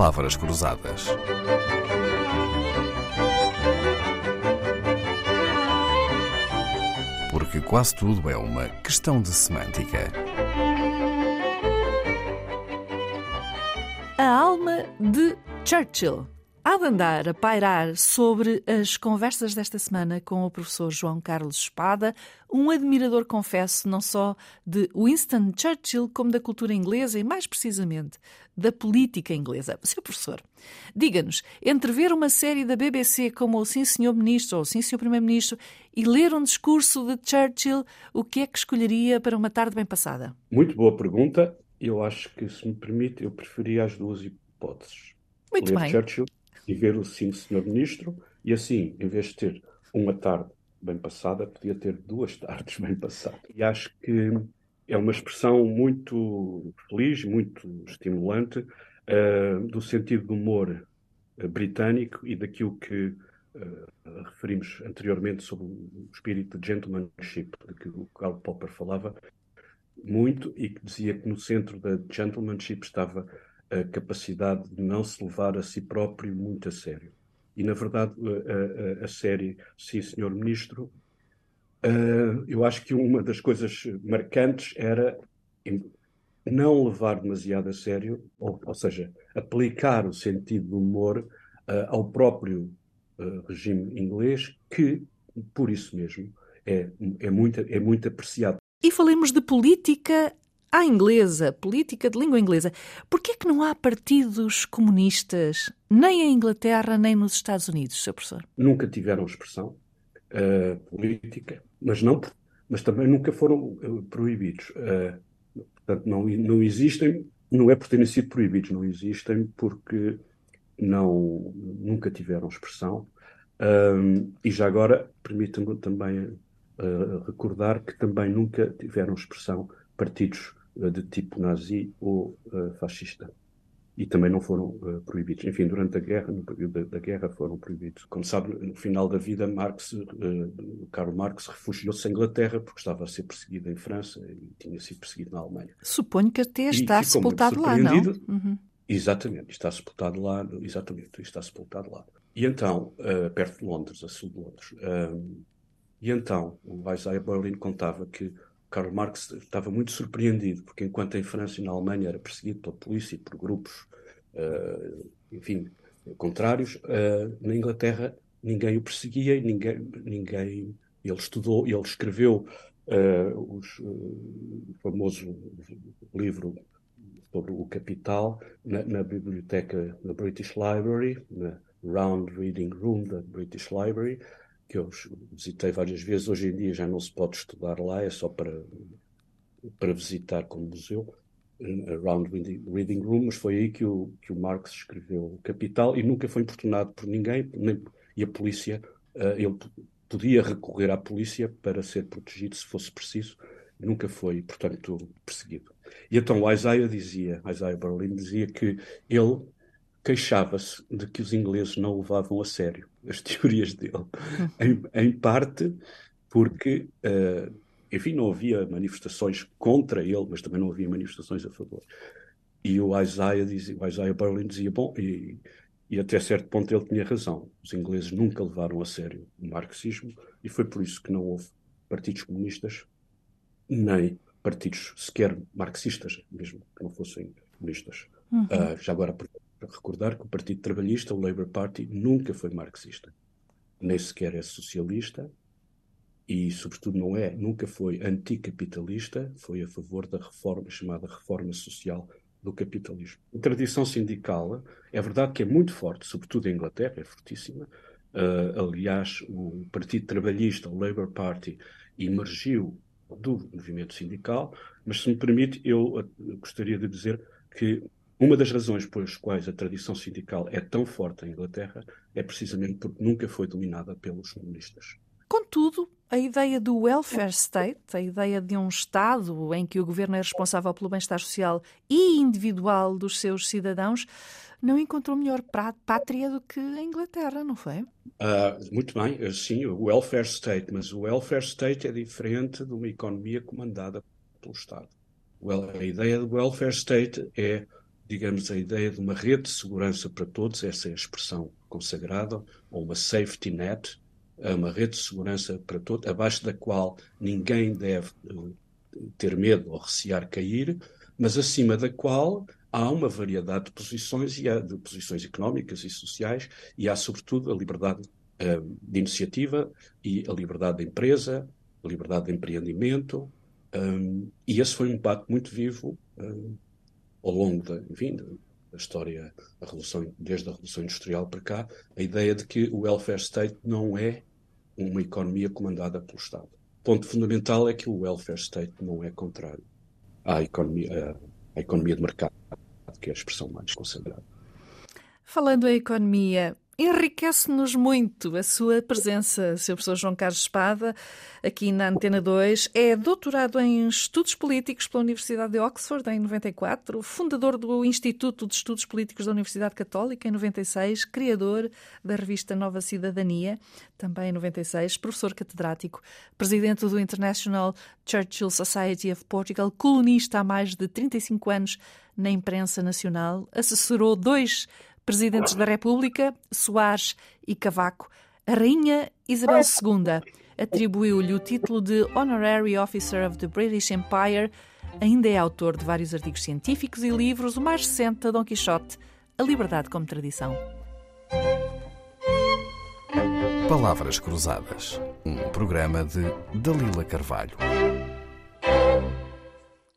palavras cruzadas. Porque quase tudo é uma questão de semântica. A alma de Churchill. Há de andar a pairar sobre as conversas desta semana com o professor João Carlos Espada, um admirador, confesso, não só de Winston Churchill, como da cultura inglesa e, mais precisamente, da política inglesa. Seu professor, diga-nos, entre ver uma série da BBC como o Sim Senhor Ministro ou o Sim Senhor Primeiro-Ministro e ler um discurso de Churchill, o que é que escolheria para uma tarde bem passada? Muito boa pergunta. Eu acho que, se me permite, eu preferia as duas hipóteses. Muito ler bem. Churchill e ver o Sim Senhor Ministro, e assim, em vez de ter uma tarde bem passada, podia ter duas tardes bem passadas. E acho que é uma expressão muito feliz, muito estimulante, eh, do sentido do humor eh, britânico e daquilo que eh, referimos anteriormente sobre o espírito de gentlemanship, de que o Karl Popper falava muito e que dizia que no centro da gentlemanship estava a capacidade de não se levar a si próprio muito a sério. E, na verdade, a, a- a série Sim, Senhor Ministro, eh, eu acho que uma das coisas marcantes era não levar demasiado a sério, ou, ou seja, aplicar o sentido do humor eh, ao próprio eh, regime inglês, que, por isso mesmo, é, é, muito, é muito apreciado. E falemos de política à inglesa, política de língua inglesa. Por que é que não há partidos comunistas nem em Inglaterra nem nos Estados Unidos, Sr. Professor? nunca tiveram expressão eh, política, mas não, mas também nunca foram eh, proibidos. Eh, portanto, não, não existem, não é por terem sido proibidos, não existem porque não, nunca tiveram expressão. E já agora, permita-me também recordar que também nunca tiveram expressão partidos de tipo nazi ou eh, fascista e também não foram eh, proibidos. Enfim, durante a guerra, no período da, guerra, foram proibidos. Como sabe, no final da vida, Marx, eh, Karl Marx refugiou-se à Inglaterra porque estava a ser perseguido em França e tinha sido perseguido na Alemanha. Suponho que até está sepultado lá, não? Uhum. Exatamente, está sepultado lá, exatamente, está sepultado lá. E então, eh, perto de Londres, a sul de Londres, e então o Isaiah Berlin contava que Karl Marx estava muito surpreendido, porque enquanto em França e na Alemanha era perseguido pela polícia e por grupos, eh, enfim, contrários, eh, na Inglaterra ninguém o perseguia e ninguém, ninguém ele estudou, ele escreveu eh, os, o famoso livro sobre o Capital na, na biblioteca da British Library, na Round Reading Room da British Library, que eu visitei várias vezes. Hoje em dia já não se pode estudar lá, é só para, para visitar como museu. A Round Reading, Room, mas foi aí que o, que o Marx escreveu o Capital e nunca foi importunado por ninguém, nem, e a polícia, eh, ele podia recorrer à polícia para ser protegido se fosse preciso, nunca foi, portanto, perseguido. E então o Isaiah dizia, Isaiah Berlin dizia que ele queixava-se de que os ingleses não levavam a sério as teorias dele, em, em parte porque, eh, enfim, não havia manifestações contra ele, mas também não havia manifestações a favor. E o Isaiah, dizia, o Isaiah Berlin dizia, bom, e, e até certo ponto ele tinha razão, os ingleses nunca levaram a sério o marxismo e foi por isso que não houve partidos comunistas, nem partidos sequer marxistas, mesmo que não fossem comunistas. Ah, já agora, para recordar que o Partido Trabalhista, o Labour Party, nunca foi marxista, nem sequer é socialista e, sobretudo, não é, nunca foi anticapitalista, foi a favor da reforma, chamada reforma social do capitalismo. A tradição sindical é verdade que é muito forte, sobretudo em Inglaterra, é fortíssima. Ah, aliás, o Partido Trabalhista, o Labour Party, emergiu do movimento sindical, mas se me permite, eu ah, gostaria de dizer que uma das razões pelas quais a tradição sindical é tão forte em Inglaterra é precisamente porque nunca foi dominada pelos comunistas. Contudo, a ideia do welfare state, a ideia de um Estado em que o governo é responsável pelo bem-estar social e individual dos seus cidadãos, não encontrou melhor pátria do que a Inglaterra, não foi? Ah, muito bem, eh, sim, o welfare state, mas o welfare state é diferente de uma economia comandada pelo Estado. Well, a ideia do welfare state é digamos, a ideia de uma rede de segurança para todos, essa é a expressão consagrada, ou uma safety net, é uma rede de segurança para todos, abaixo da qual ninguém deve eh, ter medo ou recear cair, mas acima da qual há uma variedade de posições, e há, de posições económicas e sociais, e há, sobretudo, a liberdade uh, de iniciativa e a liberdade de empresa, a liberdade de empreendimento, um, e esse foi um debate muito vivo um, ao longo da, enfim, da história, revolução, desde a Revolução Industrial para cá, a ideia de que o welfare state não é uma economia comandada pelo Estado. O ponto fundamental é que o welfare state não é contrário à economia, à economia de mercado, que é a expressão mais consagrada. Falando em economia, Enriquece-nos muito a sua presença, Sr. Professor João Carlos Espada, aqui na Antena 2. É doutorado em Estudos Políticos pela Universidade de Oxford em 94, fundador do Instituto de Estudos Políticos da Universidade Católica em 96, criador da revista Nova Cidadania, também em 96, professor catedrático, presidente do International Churchill Society of Portugal, colunista há mais de 35 anos na imprensa nacional, assessorou dois presidentes da República, Soares e Cavaco, a Rainha Isabel II atribuiu-lhe o título de Honorary Officer of the British Empire. Ainda é autor de vários artigos científicos e livros, o mais recente a Dom Quixote, A Liberdade como Tradição. Palavras Cruzadas, um programa de Dalila Carvalho.